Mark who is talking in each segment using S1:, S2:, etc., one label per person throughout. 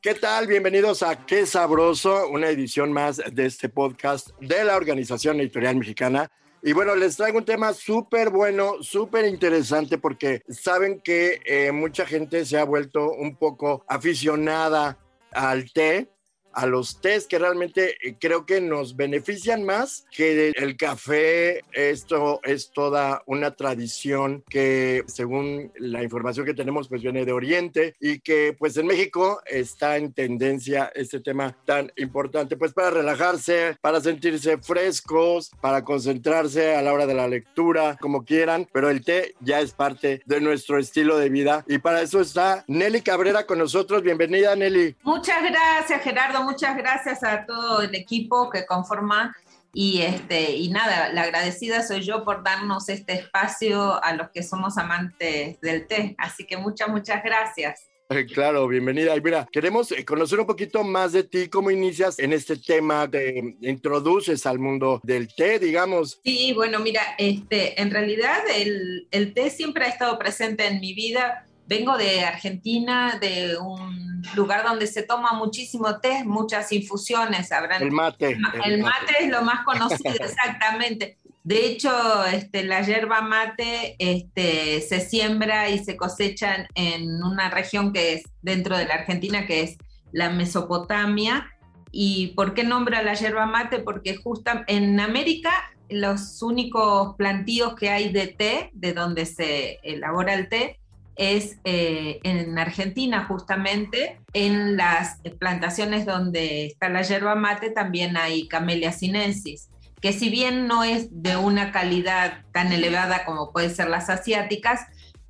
S1: ¿Qué tal? Bienvenidos a Qué Sabroso, una edición más de este podcast de la Organización Editorial Mexicana. Y bueno, les traigo un tema súper bueno, súper interesante, porque saben que eh, mucha gente se ha vuelto un poco aficionada al té, a los tés que realmente eh, creo que nos benefician más que el café. Esto es toda una tradición que según la información que tenemos pues viene de Oriente y que pues en México está en tendencia este tema tan importante pues para relajarse, para sentirse frescos, para concentrarse a la hora de la lectura, como quieran, pero el té ya es parte de nuestro estilo de vida y para eso está Nelly Cabrera con nosotros. Bienvenida Nelly.
S2: Muchas gracias Gerardo muchas gracias a todo el equipo que conforma y, este, y nada, la agradecida soy yo por darnos este espacio a los que somos amantes del té. Así que muchas, muchas gracias.
S1: Claro, bienvenida. Y mira, queremos eh, conocer un poquito más de ti, cómo inicias en este tema, te introduces al mundo del té, digamos.
S2: Sí, bueno, mira, este, en realidad el, el té siempre ha estado presente en mi vida vengo de Argentina, de un lugar donde se toma muchísimo té, muchas infusiones. Habrán,
S1: el mate.
S2: El, mate. es lo más conocido, exactamente. De hecho, este, la yerba mate este, se siembra y se cosecha en una región que es dentro de la Argentina, que es la Mesopotamia. ¿Y por qué nombra la yerba mate? Porque justo en América los únicos plantíos que hay de té, de donde se elabora el té, es eh, en Argentina justamente, en las plantaciones donde está la yerba mate también hay Camellia sinensis, que si bien no es de una calidad tan elevada como pueden ser las asiáticas,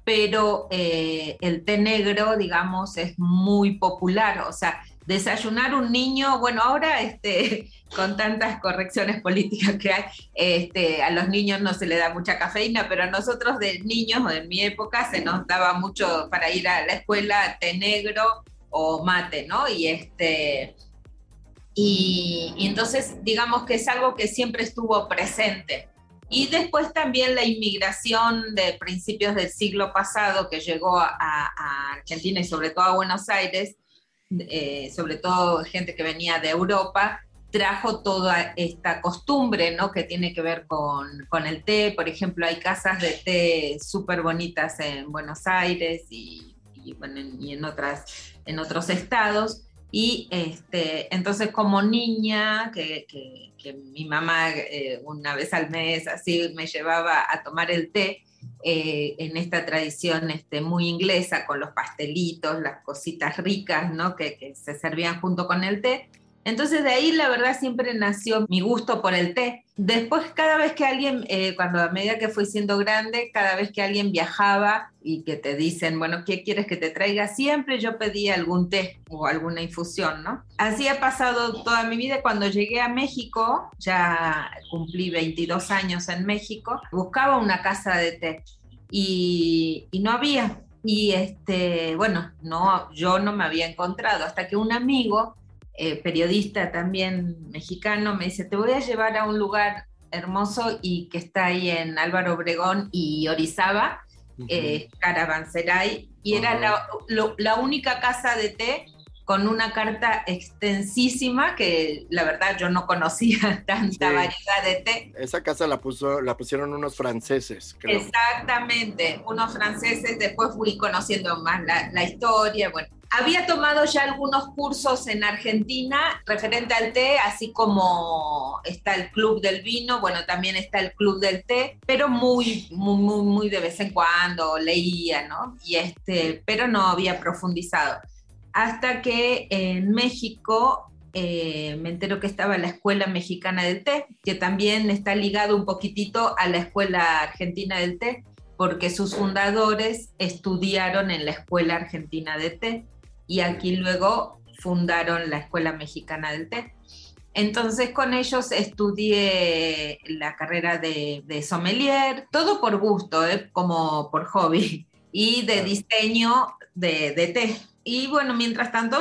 S2: pero eh, el té negro, digamos, es muy popular, o sea, desayunar un niño, bueno, ahora este, con tantas correcciones políticas que hay, este, a los niños no se le da mucha cafeína, pero a nosotros de niños o en mi época se nos daba mucho para ir a la escuela té negro o mate, ¿no? Y este y, entonces digamos que es algo que siempre estuvo presente. Y después también la inmigración de principios del siglo pasado que llegó a Argentina y sobre todo a Buenos Aires, eh, sobre todo gente que venía de Europa, trajo toda esta costumbre, ¿no? Que tiene que ver con, con el té. Por ejemplo, hay casas de té súper bonitas en Buenos Aires y, bueno, y, en, otras, en otros estados. Y este, entonces como niña, que, que, mi mamá eh, una vez al mes así me llevaba a tomar el té, eh, en esta tradición este, muy inglesa, con los pastelitos, las cositas ricas, ¿no? Que, que, se servían junto con el té. Entonces de ahí la verdad siempre nació mi gusto por el té. Después cada vez que alguien, eh, cuando a medida que fui siendo grande, cada vez que alguien viajaba y que te dicen, bueno, ¿qué quieres que te traiga? Siempre yo pedía algún té o alguna infusión, ¿no? Así ha pasado toda mi vida. Cuando llegué a México, ya cumplí 22 años en México, buscaba una casa de té y, y no había. Y este, bueno, no, yo no me había encontrado hasta que un amigo eh, periodista también mexicano, me dice, te voy a llevar a un lugar hermoso y que está ahí en Álvaro Obregón y Orizaba, eh, Caravanserai, y era la, la, única casa de té con una carta extensísima que la verdad yo no conocía tanta variedad de té.
S1: Esa casa la puso, la pusieron unos franceses,
S2: creo. Exactamente, unos franceses, después fui conociendo más la, la historia, bueno, Había tomado ya algunos cursos en Argentina referente al té, así como está el Club del Vino, bueno, también está el Club del Té, pero muy, muy, muy, muy de vez en cuando leía, ¿no? Y este, pero no había profundizado. Hasta que en México eh, me entero que estaba la Escuela Mexicana del Té, que también está ligado un poquitito a la Escuela Argentina del Té, porque sus fundadores estudiaron en la Escuela Argentina de Té y aquí luego fundaron la Escuela Mexicana del Té. Entonces con ellos estudié la carrera de, sommelier, todo por gusto, ¿eh? como por hobby, y de diseño de, té. Y bueno, mientras tanto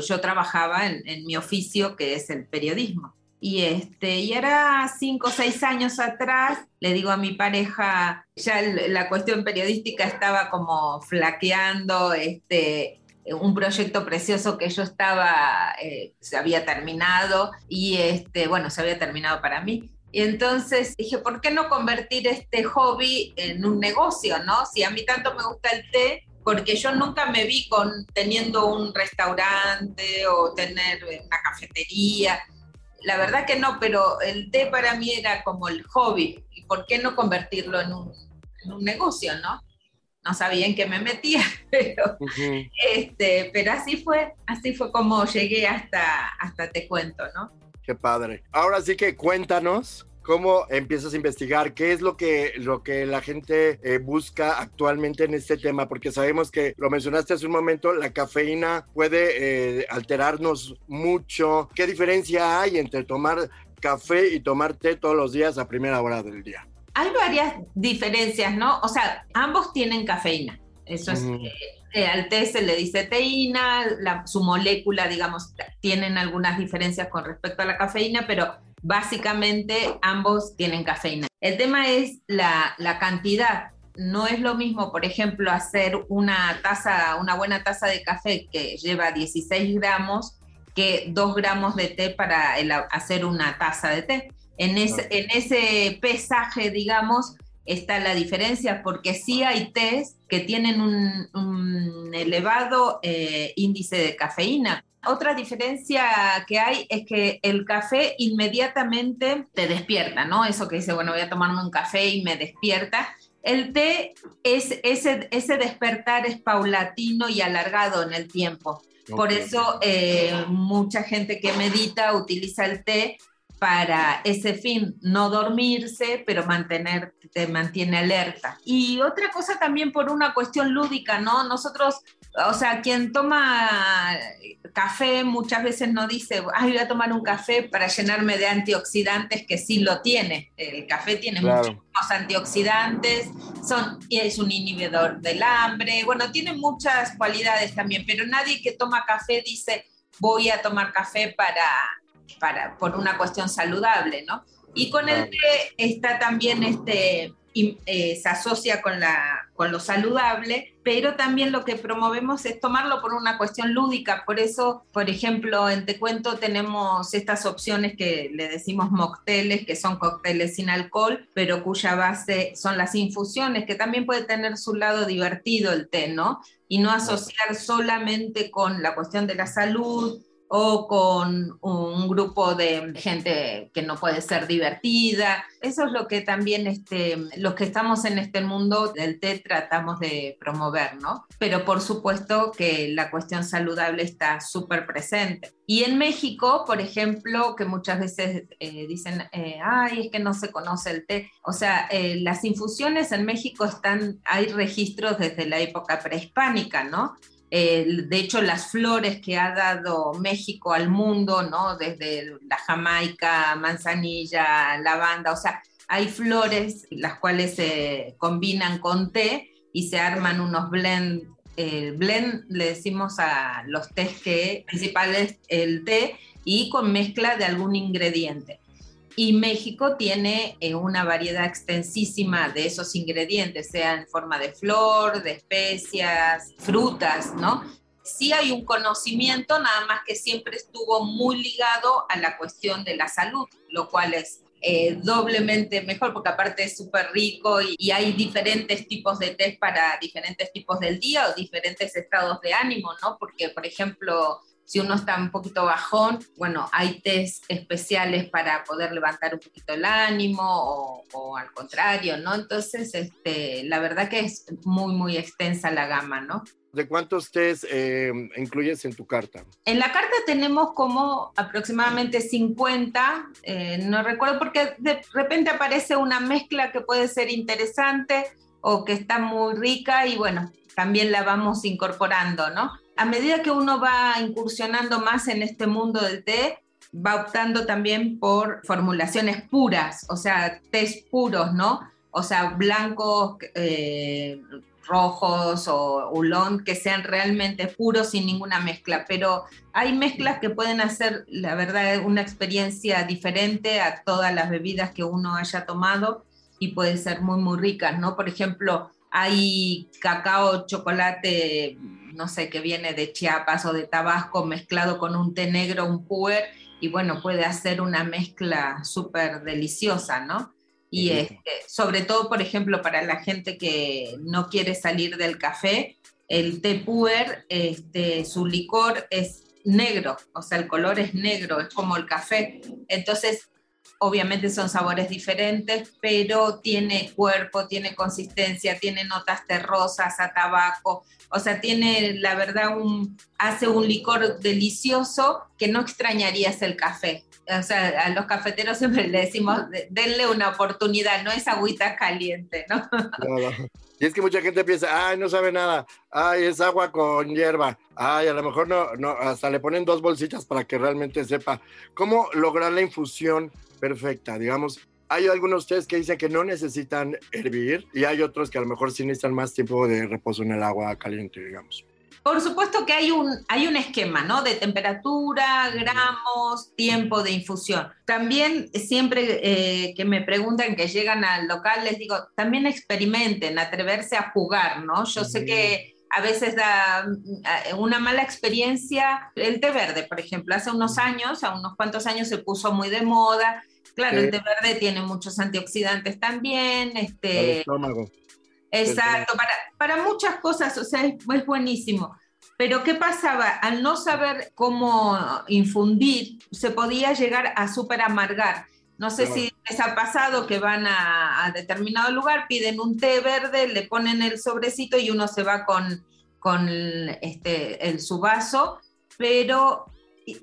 S2: yo, trabajaba en, en, mi oficio, que es el periodismo. Y, este, y era cinco o seis años atrás, le digo a mi pareja, ya la cuestión periodística estaba como flaqueando, este, un proyecto precioso que yo estaba, eh, se había terminado y este, bueno, se había terminado para mí. Y entonces dije, ¿por qué no convertir este hobby en un negocio, no? Si a mí tanto me gusta el té, porque yo nunca me vi con teniendo un restaurante o tener una cafetería. La verdad que no, pero el té para mí era como el hobby. ¿Y por qué no convertirlo en un, en un negocio, no? No sabía en qué me metía, pero, este, pero así fue, así fue como llegué hasta, hasta Te Cuento, ¿no?
S1: Qué padre. Ahora sí que cuéntanos cómo empiezas a investigar, qué es lo que, lo que la gente eh, busca actualmente en este tema, porque sabemos que, lo mencionaste hace un momento, la cafeína puede eh, alterarnos mucho. ¿Qué diferencia hay entre tomar café y tomar té todos los días a primera hora del día?
S2: Hay varias diferencias, ¿no? O sea, ambos tienen cafeína. Eso es, eh, eh, al té se le dice teína, su molécula, digamos, tienen algunas diferencias con respecto a la cafeína, pero básicamente ambos tienen cafeína. El tema es la, la cantidad. No es lo mismo, por ejemplo, hacer una taza, una buena taza de café que lleva 16 gramos que 2 gramos de té para hacer una taza de té. En ese, en ese pesaje, digamos, está la diferencia, porque sí hay tés que tienen un, elevado eh, índice de cafeína. Otra diferencia que hay es que el café inmediatamente te despierta, ¿no? Eso que dice, bueno, voy a tomarme un café y me despierta. El té es ese, ese despertar es paulatino y alargado en el tiempo. Por eso eh, mucha gente que medita utiliza el té para ese fin, no dormirse, pero mantener, te mantiene alerta. Y otra cosa también por una cuestión lúdica, ¿no? Nosotros, o sea, quien toma café muchas veces no dice, ay, voy a tomar un café para llenarme de antioxidantes, que sí lo tiene. El café tiene muchos antioxidantes, son, es un inhibidor del hambre, bueno, tiene muchas cualidades también, pero nadie que toma café dice, voy a tomar café para para, por una cuestión saludable, ¿no? Y con el té está también este, eh, se asocia con, la, con lo saludable, pero también lo que promovemos es tomarlo por una cuestión lúdica. Por eso, por ejemplo, en Te Cuento tenemos estas opciones que le decimos mocteles, que son cócteles sin alcohol, pero cuya base son las infusiones, que también puede tener su lado divertido el té, ¿no? Y no asociar solamente con la cuestión de la salud o con un grupo de gente que no puede ser divertida. Eso es lo que también este, los que estamos en este mundo del té tratamos de promover, ¿no? Pero por supuesto que la cuestión saludable está súper presente. Y en México, por ejemplo, que muchas veces eh, dicen, eh, ay, es que no se conoce el té. O sea, eh, las infusiones en México están, hay registros desde la época prehispánica, ¿no? De hecho, las flores que ha dado México al mundo, ¿no? Desde la Jamaica, manzanilla, lavanda, o sea, hay flores las cuales se combinan con té y se arman unos blend. El blend le decimos a los tés que principales el té y con mezcla de algún ingrediente. Y México tiene eh, una variedad extensísima de esos ingredientes, sea en forma de flor, de especias, frutas, ¿no? Sí hay un conocimiento, nada más que siempre estuvo muy ligado a la cuestión de la salud, lo cual es eh, doblemente mejor, porque aparte es súper rico y, y, hay diferentes tipos de test para diferentes tipos del día o diferentes estados de ánimo, ¿no? Porque, por ejemplo, si uno está un poquito bajón, bueno, hay test especiales para poder levantar un poquito el ánimo o, o al contrario, ¿no? Entonces, este, la verdad que es muy, muy extensa la gama, ¿no?
S1: ¿De cuántos test eh, incluyes en tu carta?
S2: En la carta tenemos como aproximadamente 50, eh, no recuerdo porque de repente aparece una mezcla que puede ser interesante o que está muy rica y bueno, también la vamos incorporando, ¿no? A medida que uno va incursionando más en este mundo del té, va optando también por formulaciones puras, o sea, test puros, ¿no? O sea, blancos, eh, rojos o ulón que sean realmente puros sin ninguna mezcla, pero hay mezclas que pueden hacer, la verdad, una experiencia diferente a todas las bebidas que uno haya tomado y puede ser muy, muy ricas, ¿no? Por ejemplo, hay cacao, chocolate, no sé, que viene de Chiapas o de Tabasco mezclado con un té negro, un puer, y bueno, puede hacer una mezcla súper deliciosa, ¿no? Y este, sobre todo, por ejemplo, para la gente que no quiere salir del café, el té puer, este, su licor es negro, o sea, el color es negro, es como el café. Entonces, obviamente son sabores diferentes, pero tiene cuerpo, tiene consistencia, tiene notas terrosas a tabaco, o sea, tiene, la verdad, un, hace un licor delicioso que no extrañarías el café. O sea, a los cafeteros siempre le decimos, denle una oportunidad, no es agüita caliente, ¿no?
S1: Y es que mucha gente piensa, ay, no sabe nada, ay, es agua con hierba, ay, a lo mejor no, no, hasta le ponen dos bolsitas para que realmente sepa cómo lograr la infusión perfecta, digamos. Hay algunos que dicen que no necesitan hervir y hay otros que a lo mejor sí necesitan más tiempo de reposo en el agua caliente, digamos.
S2: Por supuesto que hay un, hay un esquema, ¿no? De temperatura, gramos, tiempo de infusión. También siempre eh, que me preguntan que llegan al local, les digo, también experimenten, atreverse a jugar, ¿no? Yo sé que a veces da mm, una mala experiencia. El té verde, por ejemplo, hace unos años, a unos cuantos años se puso muy de moda. Claro, el té verde tiene muchos antioxidantes también. Este,
S1: el estómago.
S2: Exacto, para, para muchas cosas, o sea, es, es, buenísimo. Pero ¿qué pasaba? Al no saber cómo infundir, se podía llegar a súper amargar. No sé si les ha pasado que van a, a, determinado lugar, piden un té verde, le ponen el sobrecito y uno se va con, con este, el, su vaso, pero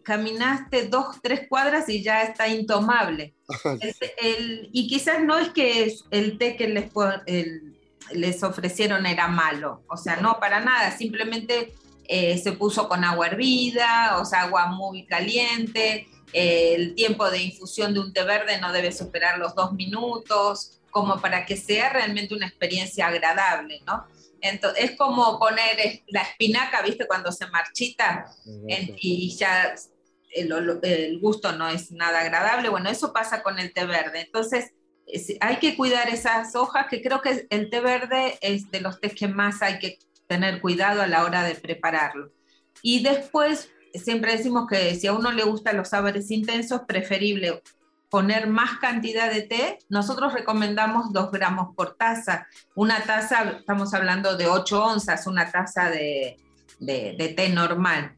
S2: caminaste dos, tres cuadras y ya está intomable. El, el, y quizás no es que el té que les, el, les ofrecieron era malo, o sea, no para nada, simplemente eh, se puso con agua hervida, o sea, agua muy caliente, el tiempo de infusión de un té verde no debe superar los dos minutos, como para que sea realmente una experiencia agradable, ¿no? Entonces, es como poner la espinaca, ¿viste? Cuando se marchita en, y ya el, el, gusto no es nada agradable. Bueno, eso pasa con el té verde. Entonces, hay que cuidar esas hojas, que creo que el té verde es de los tés que más hay que tener cuidado a la hora de prepararlo. Y después, siempre decimos que si a uno le gustan los sabores intensos, preferible poner más cantidad de té. Nosotros recomendamos 2 gramos por taza. Una taza, estamos hablando de 8 onzas, una taza de, de, té normal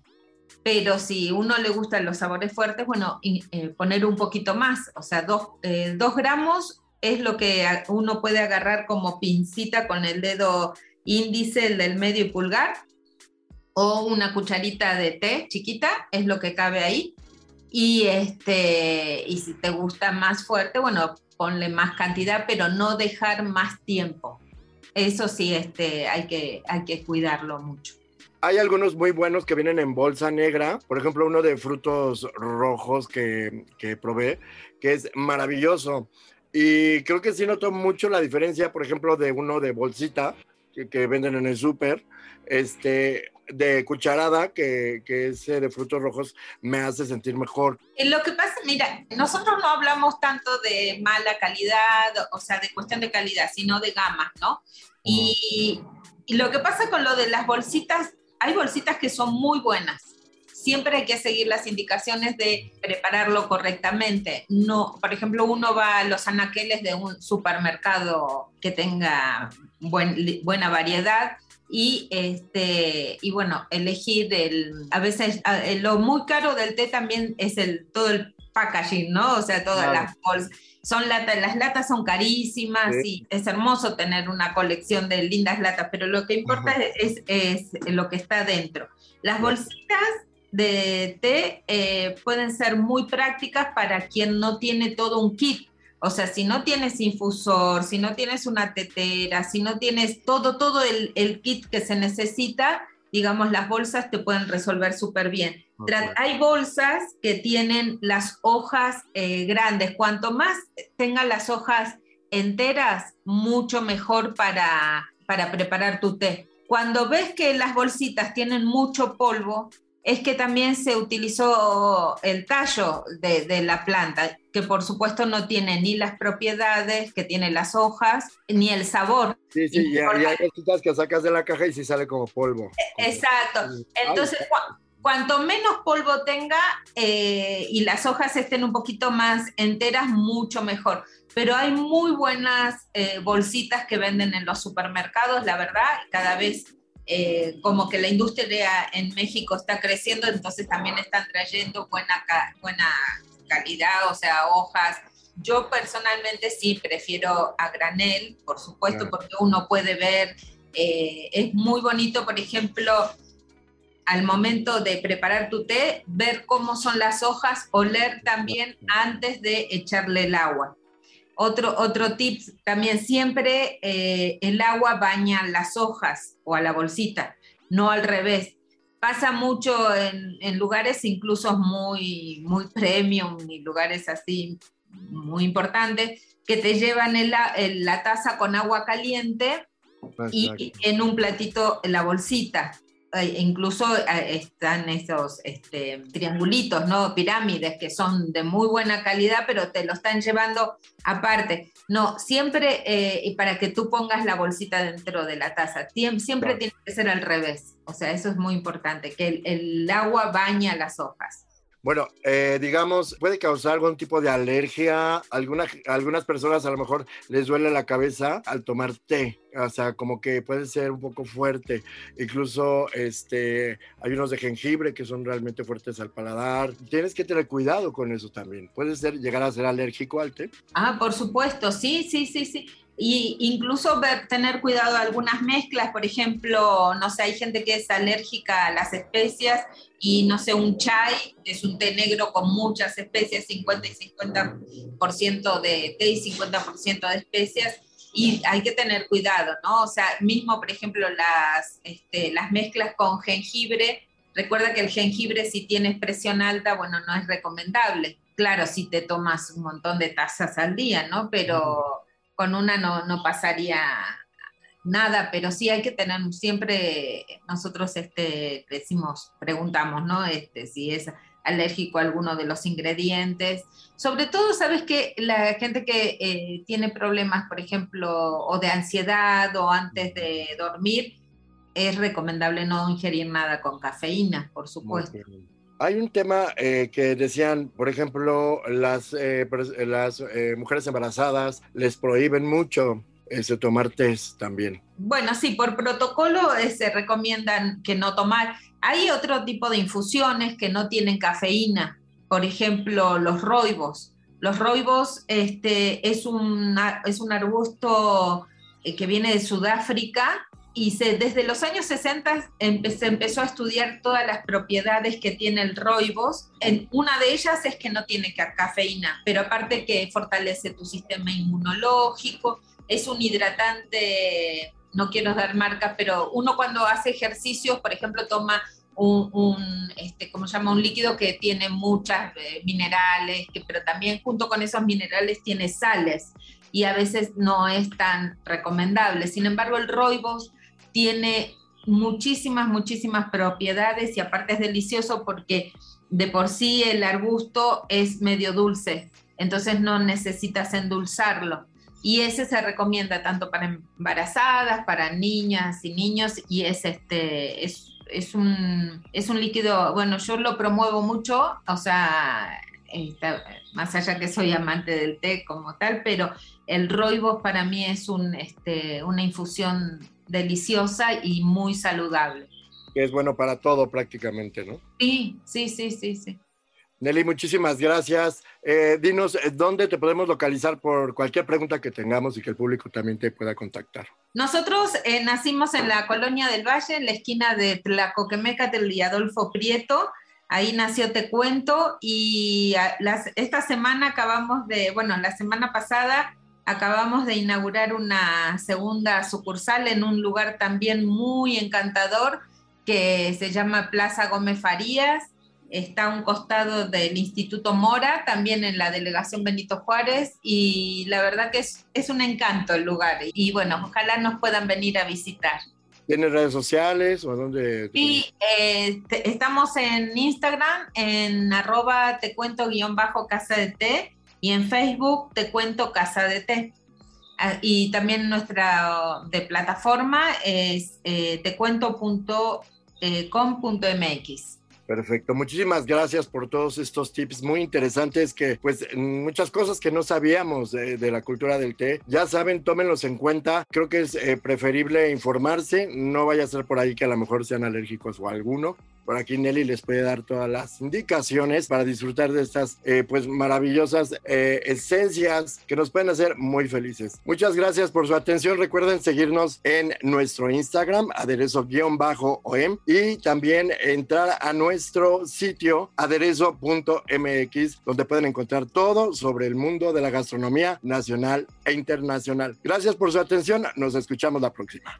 S2: pero si uno le gustan los sabores fuertes, bueno, eh, poner un poquito más, o sea, dos, eh, dos, gramos es lo que uno puede agarrar como pincita con el dedo índice, el del medio y pulgar, o una cucharita de té chiquita, es lo que cabe ahí. Y, este, y si te gusta más fuerte, bueno, ponle más cantidad, pero no dejar más tiempo. Eso sí, este, hay, que, hay que cuidarlo mucho
S1: hay algunos muy buenos que vienen en bolsa negra, por ejemplo, uno de frutos rojos que, que probé, que es maravilloso. Y creo que sí noto mucho la diferencia, por ejemplo, de uno de bolsita que, que venden en el súper, este, de cucharada, que, que ese de frutos rojos me hace sentir mejor.
S2: Lo que pasa, mira, nosotros no hablamos tanto de mala calidad, o sea, de cuestión de calidad, sino de gama, ¿no? Y, y lo que pasa con lo de las bolsitas hay bolsitas que son muy buenas, siempre hay que seguir las indicaciones de prepararlo correctamente. No, por ejemplo, uno va a los anaqueles de un supermercado que tenga buena variedad y este y bueno elegir el a veces lo muy caro del té también es el todo el packaging no o sea todas las bolsas. Son latas, las latas son carísimas y es hermoso tener una colección de lindas latas, pero lo que importa es, es, lo que está dentro. Las bolsitas de té eh, pueden ser muy prácticas para quien no tiene todo un kit. O sea, si no tienes infusor, si no tienes una tetera, si no tienes todo, todo el, el kit que se necesita, digamos, las bolsas te pueden resolver súper bien. Hay bolsas que tienen las hojas eh, grandes. Cuanto más tengan las hojas enteras, mucho mejor para, para preparar tu té. Cuando ves que las bolsitas tienen mucho polvo, es que también se utilizó el tallo de, la planta, que por supuesto no tiene ni las propiedades que tienen las hojas, ni el sabor.
S1: Sí, sí, y, hay cositas que sacas de la caja y sí sale como polvo.
S2: Exacto. Entonces, cuanto menos polvo tenga eh, y las hojas estén un poquito más enteras, mucho mejor. Pero hay muy buenas eh, bolsitas que venden en los supermercados, la verdad, cada vez eh, como que la industria en México está creciendo, entonces también están trayendo buena, buena calidad, o sea, hojas. Yo personalmente sí prefiero a granel, por supuesto, porque uno puede ver, eh, es muy bonito, por ejemplo, al momento de preparar tu té, ver cómo son las hojas, oler también antes de echarle el agua. Otro, otro tip también, siempre eh, el agua baña las hojas o a la bolsita, no al revés. Pasa mucho en, lugares incluso muy, muy premium y lugares así muy importantes que te llevan la taza con agua caliente y en un platito la bolsita incluso eh, están esos este, triangulitos, ¿no? Pirámides que son de muy buena calidad, pero te lo están llevando aparte. No, siempre eh, para que tú pongas la bolsita dentro de la taza, siempre tiene que ser al revés. O sea, eso es muy importante, que el agua baña las hojas.
S1: Bueno, eh, digamos, puede causar algún tipo de alergia. Algunas, algunas personas a lo mejor les duele la cabeza al tomar té. O sea, como que puede ser un poco fuerte. Incluso este, hay unos de jengibre que son realmente fuertes al paladar. Tienes que tener cuidado con eso también. Puede ser llegar a ser alérgico al té.
S2: Ah, por supuesto. Sí, sí, sí, sí. Y incluso tener cuidado algunas mezclas, por ejemplo, no sé, hay gente que es alérgica a las especias y no sé, un chai es un té negro con muchas especias, 50 y 50% de té y 50% de especias, y hay que tener cuidado, ¿no? O sea, mismo, por ejemplo, las, este, las mezclas con jengibre, recuerda que el jengibre si tienes presión alta, bueno, no es recomendable. Claro, si te tomas un montón de tazas al día, ¿no? Pero con una no, no pasaría nada, pero sí hay que tener siempre, nosotros este, decimos, preguntamos, ¿no? Este, si es alérgico a alguno de los ingredientes. Sobre todo, sabes que la gente que eh, tiene problemas, por ejemplo, o de ansiedad o antes de dormir, es recomendable no ingerir nada con cafeína, por supuesto.
S1: Hay un tema eh, que decían, por ejemplo, las, eh, las eh, mujeres embarazadas les prohíben mucho tomar test también.
S2: Bueno, sí, por protocolo se recomiendan que no tomar. Hay otro tipo de infusiones que no tienen cafeína, por ejemplo, los roibos. Los roibos este, es, un, es un arbusto que viene de Sudáfrica y se, desde los años 60 se empezó a estudiar todas las propiedades que tiene el roibos. En, una de ellas es que no tiene cafeína, pero aparte que fortalece tu sistema inmunológico, es un hidratante, no quiero dar marca, pero uno cuando hace ejercicios, por ejemplo, toma un, este, ¿cómo se llama? Un líquido que tiene muchas eh, minerales, que, pero también junto con esos minerales tiene sales y a veces no es tan recomendable. Sin embargo, el roibos tiene muchísimas, muchísimas propiedades y aparte es delicioso porque de por sí el arbusto es medio dulce, entonces no necesitas endulzarlo. Y ese se recomienda tanto para embarazadas, para niñas y niños, y es, este, es es, un, es un líquido, bueno, yo lo promuevo mucho, o sea, más allá que soy amante del té como tal, pero el roibos para mí es un, este, una infusión deliciosa y muy saludable.
S1: Que es bueno para todo prácticamente, ¿no?
S2: Sí, sí, sí, sí, sí.
S1: Nelly, muchísimas gracias. Eh, dinos, eh, ¿dónde te podemos localizar por cualquier pregunta que tengamos y que el público también te pueda contactar?
S2: Nosotros eh, nacimos en la Colonia del Valle, en la esquina de Tlacoquemécatl y Adolfo Prieto. Ahí nació Te Cuento y esta semana acabamos de, bueno, la semana pasada acabamos de inaugurar una segunda sucursal en un lugar también muy encantador que se llama Plaza Gómez Farías está a un costado del Instituto Mora, también en la delegación Benito Juárez, y la verdad que es, es un encanto el lugar. Y bueno, ojalá nos puedan venir a visitar.
S1: ¿Tienes redes sociales o dónde?
S2: Sí, eh, estamos en Instagram, en arroba te cuento guion bajo casa de té, y en Facebook te cuento casa de té. Ah, y también nuestra de plataforma es eh, tecuento.com.mx.
S1: Perfecto, muchísimas gracias por todos estos tips muy interesantes que pues muchas cosas que no sabíamos de, la cultura del té. Ya saben, tómenlos en cuenta. Creo que es eh, preferible informarse, no vaya a ser por ahí que a lo mejor sean alérgicos o alguno. Por aquí Nelly les puede dar todas las indicaciones para disfrutar de estas eh, pues maravillosas eh, esencias que nos pueden hacer muy felices. Muchas gracias por su atención. Recuerden seguirnos en nuestro Instagram, aderezo-om, y también entrar a nuestro sitio aderezo.mx, donde pueden encontrar todo sobre el mundo de la gastronomía nacional e internacional. Gracias por su atención. Nos escuchamos la próxima.